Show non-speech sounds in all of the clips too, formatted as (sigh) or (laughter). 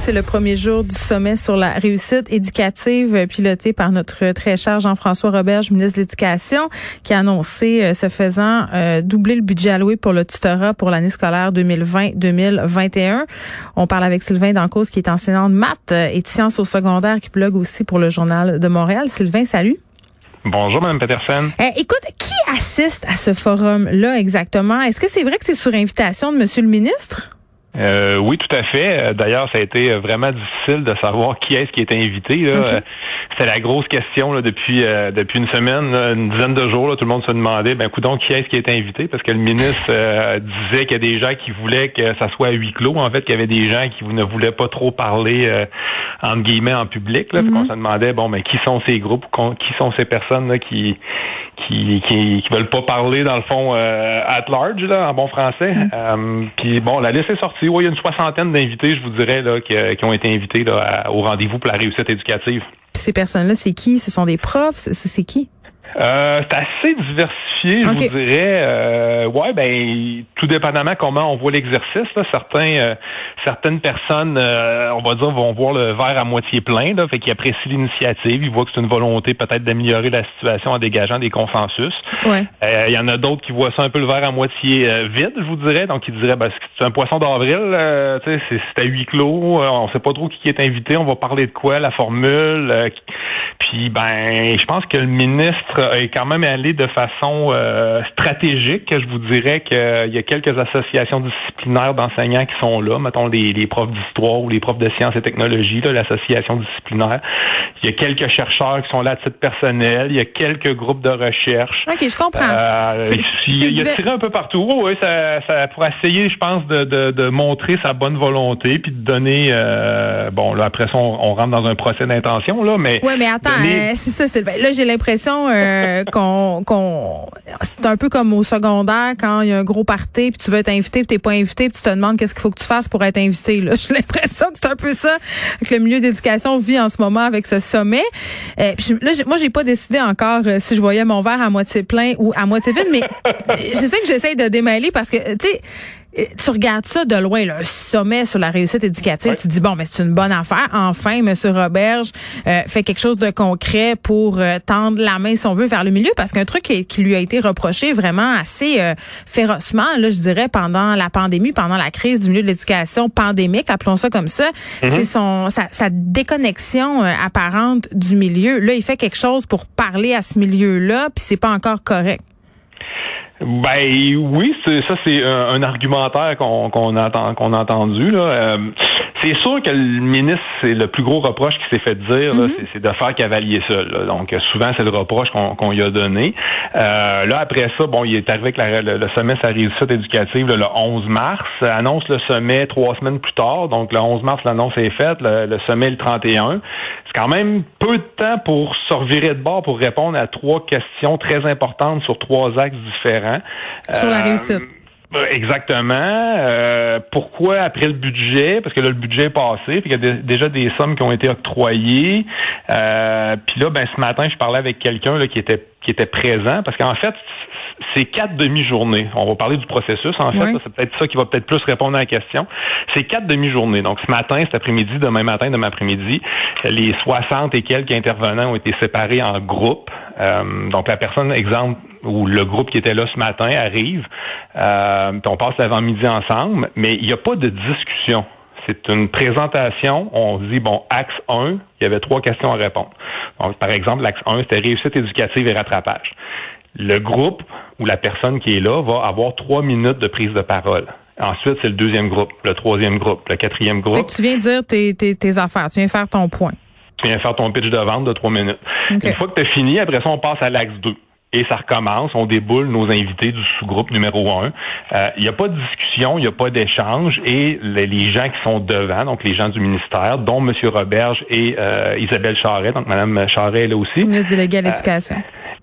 C'est le premier jour du sommet sur la réussite éducative euh, piloté par notre très cher Jean-François Roberge, ministre de l'Éducation, qui a annoncé, euh, ce faisant, euh, doubler le budget alloué pour le tutorat pour l'année scolaire 2020-2021. On parle avec Sylvain Dancause, qui est enseignant de maths et de sciences au secondaire, qui blogue aussi pour le Journal de Montréal. Sylvain, salut. Bonjour, Mme Peterson. écoute, qui assiste à ce forum-là exactement? Est-ce que c'est vrai que c'est sur invitation de Monsieur le ministre? Euh, oui, tout à fait. Euh, d'ailleurs, ça a été euh, vraiment difficile de savoir qui est-ce qui est invité. Là. C'était la grosse question là, depuis depuis une semaine, une dizaine de jours. Là, tout le monde se demandait, ben donc qui est-ce qui est invité? Parce que le ministre disait qu'il y a des gens qui voulaient que ça soit à huis clos. En fait, qu'il y avait des gens qui ne voulaient pas trop parler entre guillemets en public. Là, On se demandait, bon, ben qui sont ces groupes, qui sont ces personnes là, qui qui, qui, veulent pas parler dans le fond at large là, en bon français. Mm. Euh, puis bon, la liste est sortie. Il y a une soixantaine d'invités, je vous dirais, là, qui, ont été invités au rendez-vous pour la réussite éducative. Ces personnes-là, c'est qui? Ce sont des profs? C'est qui? Euh, c'est assez diversifié, je vous dirais. Euh, ouais, ben tout dépendamment comment on voit l'exercice. Certains, euh, certaines personnes, euh, on va dire, vont voir le verre à moitié plein, là, fait qu'ils apprécient l'initiative, ils voient que c'est une volonté peut-être d'améliorer la situation en dégageant des consensus. Ouais. Il y en a d'autres qui voient ça un peu le verre à moitié vide, je vous dirais. Donc ils diraient, ben, c'est un poisson d'avril, c'est à huis clos, on sait pas trop qui est invité, on va parler de quoi, la formule. puis ben, je pense que le ministre est quand même allé de façon euh, stratégique. Je vous dirais qu'il y a quelques associations disciplinaires d'enseignants qui sont là, mettons les, profs d'histoire ou les profs de sciences et technologies, l'association disciplinaire. Il y a quelques chercheurs qui sont là à titre personnel. Il y a quelques groupes de recherche. OK, je comprends. Euh, il, y a tiré un peu partout. Oui, ça, ça, pour essayer, je pense, de, de, de, montrer sa bonne volonté puis de donner. Euh, bon, là après ça, on, rentre dans un procès d'intention là, mais. Oui, mais attends, euh, c'est ça, Sylvain. Là, j'ai l'impression euh, qu'on, qu'on, c'est un peu comme au secondaire quand il y a un gros party puis tu veux être invité puis t'es pas invité puis tu te demandes qu'est-ce qu'il faut que tu fasses pour être invité. Là, (laughs) j'ai l'impression que c'est un peu ça que le milieu d'éducation vit en ce moment avec ce sommet. Euh, là, moi, j'ai pas décidé encore euh, si je voyais mon verre à moitié plein ou à moitié vide, mais c'est ça que j'essaye de démêler parce que tu sais tu regardes ça de loin, le sommet sur la réussite éducative, tu te dis bon, mais c'est une bonne affaire. Enfin, M. Roberge euh, fait quelque chose de concret pour euh, tendre la main, si on veut, vers le milieu, parce qu'un truc qui, lui a été reproché vraiment assez euh, férocement, là, je dirais, pendant la pandémie, pendant la crise du milieu de l'éducation pandémique, appelons ça comme ça, mm-hmm. c'est son sa, sa déconnexion apparente du milieu. Là, il fait quelque chose pour parler à ce milieu-là, puis c'est pas encore correct. Ben oui, ça c'est un, argumentaire qu'on qu'on a, qu'on a entendu. Là. Euh, c'est sûr que le ministre, c'est le plus gros reproche qui s'est fait dire, mm-hmm. c'est de faire cavalier seul. Donc souvent c'est le reproche qu'on lui a donné. Euh, là après ça, bon, il est arrivé avec le, sommet sa réussite éducative le 11 mars, annonce le sommet trois semaines plus tard. Donc le 11 mars l'annonce est faite, le, le sommet le 31 c'est quand même peu de temps pour se revirer de bord pour répondre à trois questions très importantes sur trois axes différents. Sur la euh, réussite. Euh, exactement. Euh, pourquoi après le budget? Parce que là, le budget est passé, puis il y a déjà des sommes qui ont été octroyées. Euh, puis là, ben ce matin, je parlais avec quelqu'un qui était qui était présent, parce qu'en fait, c'est quatre demi-journées. On va parler du processus, en fait. C'est peut-être ça qui va peut-être plus répondre à la question. C'est quatre demi-journées. Donc, ce matin, cet après-midi, demain matin, demain après-midi, les 60 et quelques intervenants ont été séparés en groupes. Euh, donc, la personne, exemple, ou le groupe qui était là ce matin arrive, euh, on passe l'avant-midi ensemble, mais il n'y a pas de discussion. C'est une présentation. On dit, bon, axe 1, il y avait trois questions à répondre. Donc, par exemple, l'axe 1, c'était réussite éducative et rattrapage. Le groupe ou la personne qui est là va avoir trois minutes de prise de parole. Ensuite, c'est le deuxième groupe, le troisième groupe, le quatrième Fait groupe. que tu viens dire tes, tes, tes affaires, tu viens faire ton point. Tu viens faire ton pitch de vente de trois minutes. Une fois que tu as fini, après ça, on passe à l'axe 2. Et ça recommence, on déboule nos invités du sous-groupe numéro un. Euh, Il n'y a pas de discussion, il n'y a pas d'échange et les, les gens qui sont devant, donc les gens du ministère, dont M. Roberge et euh, Isabelle Charret, donc Mme Charret est là aussi. Ministre délégué à l'éducation.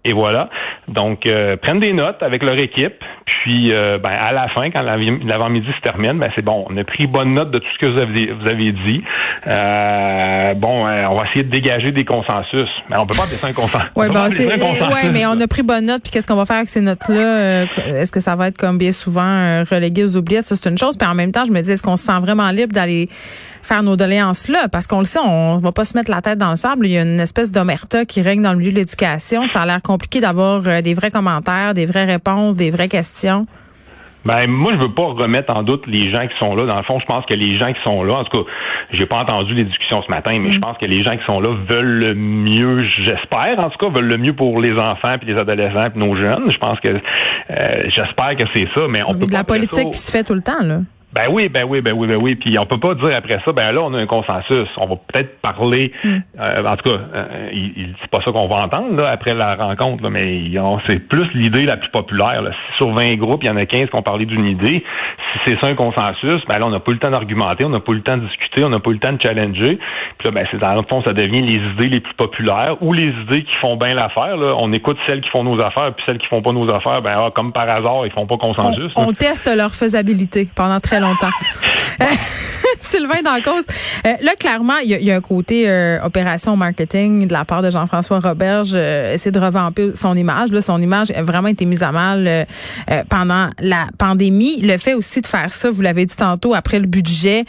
Et voilà. Donc, euh, prennent des notes avec leur équipe. Puis, euh, ben, à la fin, quand l'av- l'avant-midi se termine, ben, c'est bon. On a pris bonne note de tout ce que vous avez, vous avez dit. Euh, bon, euh, on va essayer de dégager des consensus. Mais on peut pas baisser un consensus. Ouais, On peut pas bon, baisser c'est, un consensus. ouais, mais on a pris bonne note. Puis qu'est-ce qu'on va faire avec ces notes-là? Est-ce que ça va être comme bien souvent relégué aux oubliettes? Ça, c'est une chose. Puis en même temps, je me dis, est-ce qu'on se sent vraiment libre d'aller faire nos doléances là Parce qu'on le sait, on va pas se mettre la tête dans le sable. Il y a une espèce d'omerta qui règne dans le milieu de l'éducation. Ça a l'air compliqué d'avoir euh, des vrais commentaires, des vraies réponses, des vraies questions. Ben moi je veux pas remettre en doute les gens qui sont là. Dans le fond, je pense que les gens qui sont là, en tout cas, j'ai pas entendu les discussions ce matin, mais je pense que les gens qui sont là veulent le mieux, j'espère en tout cas, veulent le mieux pour les enfants puis les adolescents puis nos jeunes. Je pense que euh, j'espère que c'est ça, mais on peut de pas la politique ça- qui se fait tout le temps là. Ben oui, ben oui, ben oui, ben oui. Puis on peut pas dire après ça, ben là, on a un consensus. On va peut-être parler. Hmm. euh, en tout cas, euh, c'est pas ça qu'on va entendre là, après la rencontre, là, mais c'est plus l'idée la plus populaire. Là. Si sur 20 groupes, il y en a 15 qui ont parlé d'une idée, si c'est ça un consensus, ben là, on n'a pas eu le temps d'argumenter, on n'a pas eu le temps de discuter, on n'a pas eu le temps de challenger. Puis là, ben c'est dans le fond, ça devient les idées les plus populaires ou les idées qui font bien l'affaire. On écoute celles qui font nos affaires, puis celles qui font pas nos affaires, ben ah, comme par hasard, ils font pas On, consensus. on teste leur faisabilité pendant très longtemps. Euh, (laughs) (laughs) Sylvain Dancause, euh, là clairement, il y, y a un côté euh, opération marketing de la part de Jean-François Roberge, euh, essayer de revamper son image. Là, son image a vraiment été mise à mal euh, euh, pendant la pandémie. Le fait aussi de faire ça, vous l'avez dit tantôt, après le budget,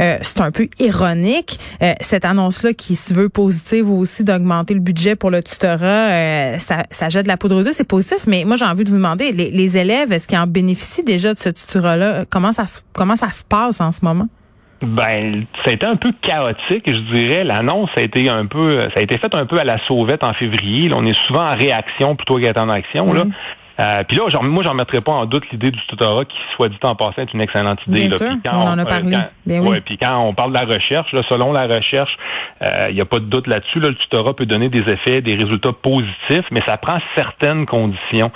euh, c'est un peu ironique. Cette annonce-là qui se veut positive aussi d'augmenter le budget pour le tutorat, ça, ça jette de la poudre aux yeux, c'est positif. Mais moi, j'ai envie de vous demander, les, les élèves, est-ce qu'ils en bénéficient déjà de ce tutorat-là? Comment ça, comment ça se passe en ce moment? Ben, ça a été un peu chaotique, je dirais. L'annonce a été un peu, ça a été faite un peu à la sauvette en février. On est souvent en réaction plutôt qu'être en action. Là. Euh, puis là, genre, moi, j'en mettrais pas en doute l'idée du tutorat qui, soit dit en passant, est une excellente idée. Bien là. sûr, Puis on en a parlé. quand- Bien oui. ouais, puis quand on parle de la recherche, là, selon la recherche, euh, il n'y a pas de doute là-dessus. Là, le tutorat peut donner des effets, des résultats positifs, mais ça prend certaines conditions.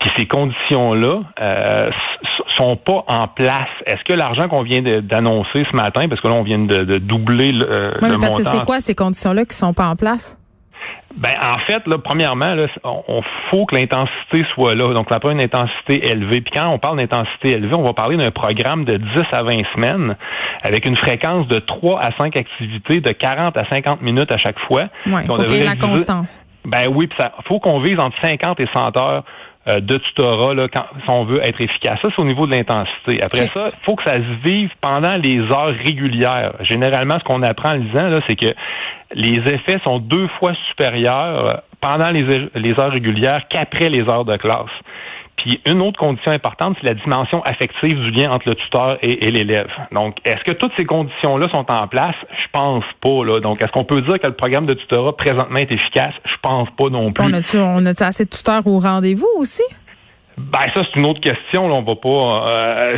Puis ces conditions-là euh, sont pas en place. Est-ce que l'argent qu'on vient d'annoncer ce matin, parce que là, on vient de, de doubler le, euh, Oui, le mais parce que montant c'est quoi ces conditions-là qui sont pas en place? Ben, en fait, là, premièrement, là, on, on faut que l'intensité soit là. Donc, ça prend une intensité élevée. Puis quand on parle d'intensité élevée, on va parler d'un programme de 10 à 20 semaines avec une fréquence de 3 à 5 activités de 40 à 50 minutes à chaque fois. Oui, on faut qu'il y ait la constance. Ben oui, puis ça faut qu'on vise entre 50 et 100 heures euh, de tutorat là, quand, si on veut être efficace. Ça, c'est au niveau de l'intensité. Après ça, il faut que ça se vive pendant les heures régulières. Généralement, ce qu'on apprend en lisant, là, c'est que les effets sont deux fois supérieurs pendant les, les heures régulières qu'après les heures de classe. Puis une autre condition importante, c'est la dimension affective du lien entre le tuteur et, et l'élève. Donc, est-ce que toutes ces conditions-là sont en place? Je pense pas. Là. Donc, est-ce qu'on peut dire que le programme de tutorat présentement est efficace? Je pense pas non plus. On a-tu on a assez de tuteurs au rendez-vous aussi? Ben ça c'est une autre question. Là, on va pas. euh,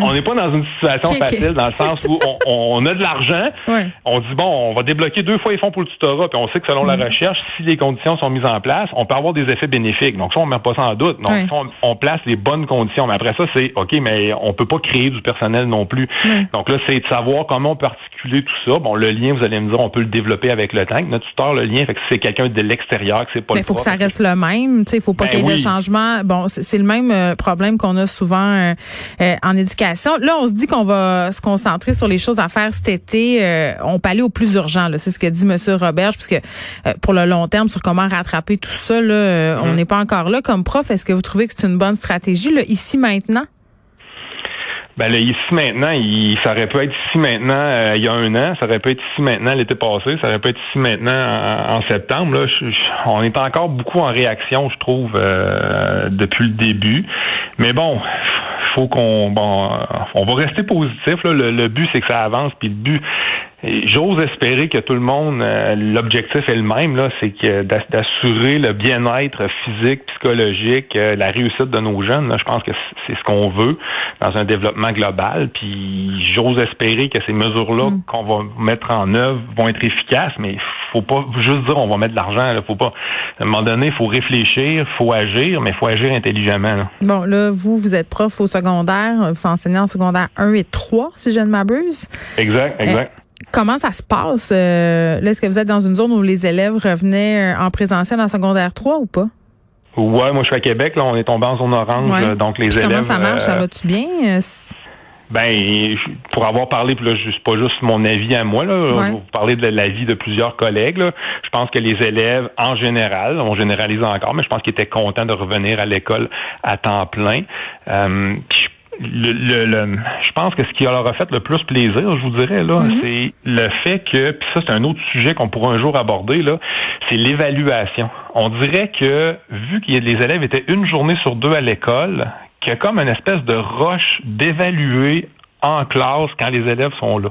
on n'est pas dans une situation facile dans le sens où on, on a de l'argent. Ouais. On dit bon, on va débloquer deux fois les fonds pour le tutorat, puis on sait que selon Mm. la recherche, si les conditions sont mises en place, on peut avoir des effets bénéfiques. Donc ça, on met pas ça en doute. Donc Ouais. ça, on, on place les bonnes conditions. Mais après ça, c'est ok, mais on peut pas créer du personnel non plus. Donc là, c'est de savoir comment on peut articuler tout ça. Bon, le lien, vous allez me dire, on peut le développer avec le temps. Notre tuteur, le lien, fait que si c'est quelqu'un de l'extérieur, que c'est pas Mais le faut que ça reste le même. Il faut pas Ben y ait de oui. changement. Bon, c'est le même euh, problème qu'on a souvent euh, euh, en éducation. Là, on se dit qu'on va se concentrer sur les choses à faire cet été. Euh, on peut aller au plus urgent. là. C'est ce que dit M. Roberge, puisque euh, pour le long terme, sur comment rattraper tout ça, là, euh, on Mhm. n'est pas encore là. Comme prof, est-ce que vous trouvez que c'est une bonne stratégie, là, ici, maintenant? Ben là, ici maintenant, il, ça aurait pu être ici maintenant euh, il y a un an, ça aurait pu être ici maintenant l'été passé, ça aurait pu être ici maintenant en, septembre. Là, on est encore beaucoup en réaction, je trouve, euh, depuis le début. Mais bon, faut qu'on bon, on va rester positif. Là. Le, le but c'est que ça avance, puis le but J'ose espérer que tout le monde, euh, l'objectif est le même, là, c'est que d'assurer le bien-être physique, psychologique, euh, la réussite de nos jeunes. je pense que c'est ce qu'on veut dans un développement global. Puis j'ose espérer que ces mesures-là mm. qu'on va mettre en œuvre vont être efficaces, mais faut pas juste dire on va mettre de l'argent. Là, faut pas. À un moment donné, il faut réfléchir, faut agir, mais faut agir intelligemment. Bon, là, vous, vous êtes prof au secondaire, vous enseignez en secondaire 1 et 3, si je ne m'abuse. Exact, exact. Comment ça se passe? Euh, est-ce que vous êtes dans une zone où les élèves revenaient euh, en présentiel en secondaire 3 ou pas? Ouais, moi je suis à Québec, là, on est tombé en zone orange, euh, donc les élèves. Comment ça marche? ça va-tu bien? Ben, pour avoir parlé, puis là, c'est pas juste mon avis à moi, là, je vous parler de l'avis de plusieurs collègues. Je pense que les élèves, en général, on généralise encore, mais je pense qu'ils étaient contents de revenir à l'école à temps plein. Euh, le, le, je pense que ce qui leur a fait le plus plaisir, je vous dirais, là, mhm. c'est le fait que, puis ça, c'est un autre sujet qu'on pourra un jour aborder, là, c'est l'évaluation. On dirait que, vu que les élèves étaient une journée sur deux à l'école, qu'il y a comme une espèce de roche d'évaluer en classe quand les élèves sont là.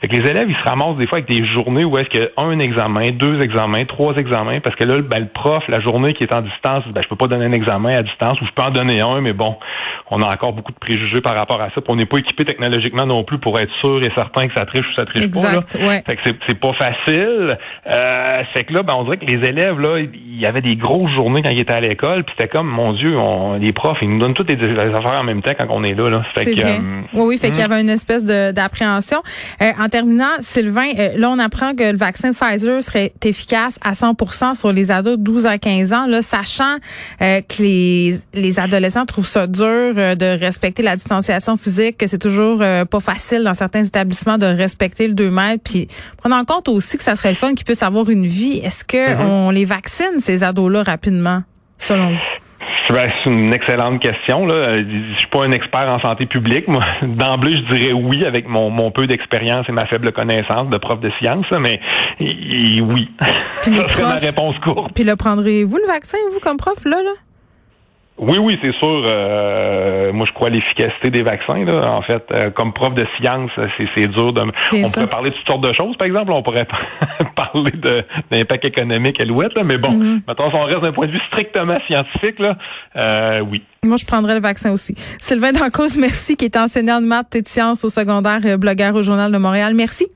Fait que les élèves, ils se ramassent des fois avec des journées où est-ce qu'il y a un examen, deux examens, trois examens, parce que là, ben, le prof, la journée qui est en distance, ben, je peux pas donner un examen à distance, ou je peux en donner un, mais bon, on a encore beaucoup de préjugés par rapport à ça, puis on n'est pas équipé technologiquement non plus pour être sûr et certain que ça triche ou ça triche pas. Là. Fait que c'est pas facile. Euh, fait que là, ben, on dirait que les élèves, là, il y avait des grosses journées quand ils étaient à l'école, puis c'était comme, mon Dieu, on, les profs, ils nous donnent toutes les, affaires en même temps quand on est là. là. Fait que, vrai. Euh, oui, oui, fait qu'il y hmm. avait une espèce d'appréhension. Euh, en terminant, Sylvain, euh, là, on apprend que le vaccin Pfizer serait efficace à 100% sur les ados de 12 à 15 ans, là, sachant euh, que les, les adolescents trouvent ça dur euh, de respecter la distanciation physique, que c'est toujours pas facile dans certains établissements de respecter le 2 mètres, puis prenant en compte aussi que ça serait le fun qu'ils puissent avoir une vie. Est-ce que mm-hmm. on les vaccine, ces ados-là, rapidement, selon vous? Ben, c'est une excellente question. Là. Je suis pas un expert en santé publique. Moi, (laughs) d'emblée, je dirais oui avec mon, mon peu d'expérience et ma faible connaissance de prof de sciences, mais oui. Puis (laughs) ça serait ma réponse courte. Puis le prendrez-vous le vaccin, vous, comme prof, là? là? Oui, oui, c'est sûr. Euh, moi, je crois à l'efficacité des vaccins. Là. En fait, euh, comme prof de science, c'est dur de. on pourrait parler de toutes sortes de choses, par exemple. On pourrait (laughs) parler d'impact économique à l'ouest, mais bon, mm maintenant, si on reste d'un point de vue strictement scientifique, là, euh, oui. Moi, je prendrais le vaccin aussi. Sylvain Dancause, merci, qui est enseignant de maths et de sciences au secondaire, blogueur au Journal de Montréal. Merci.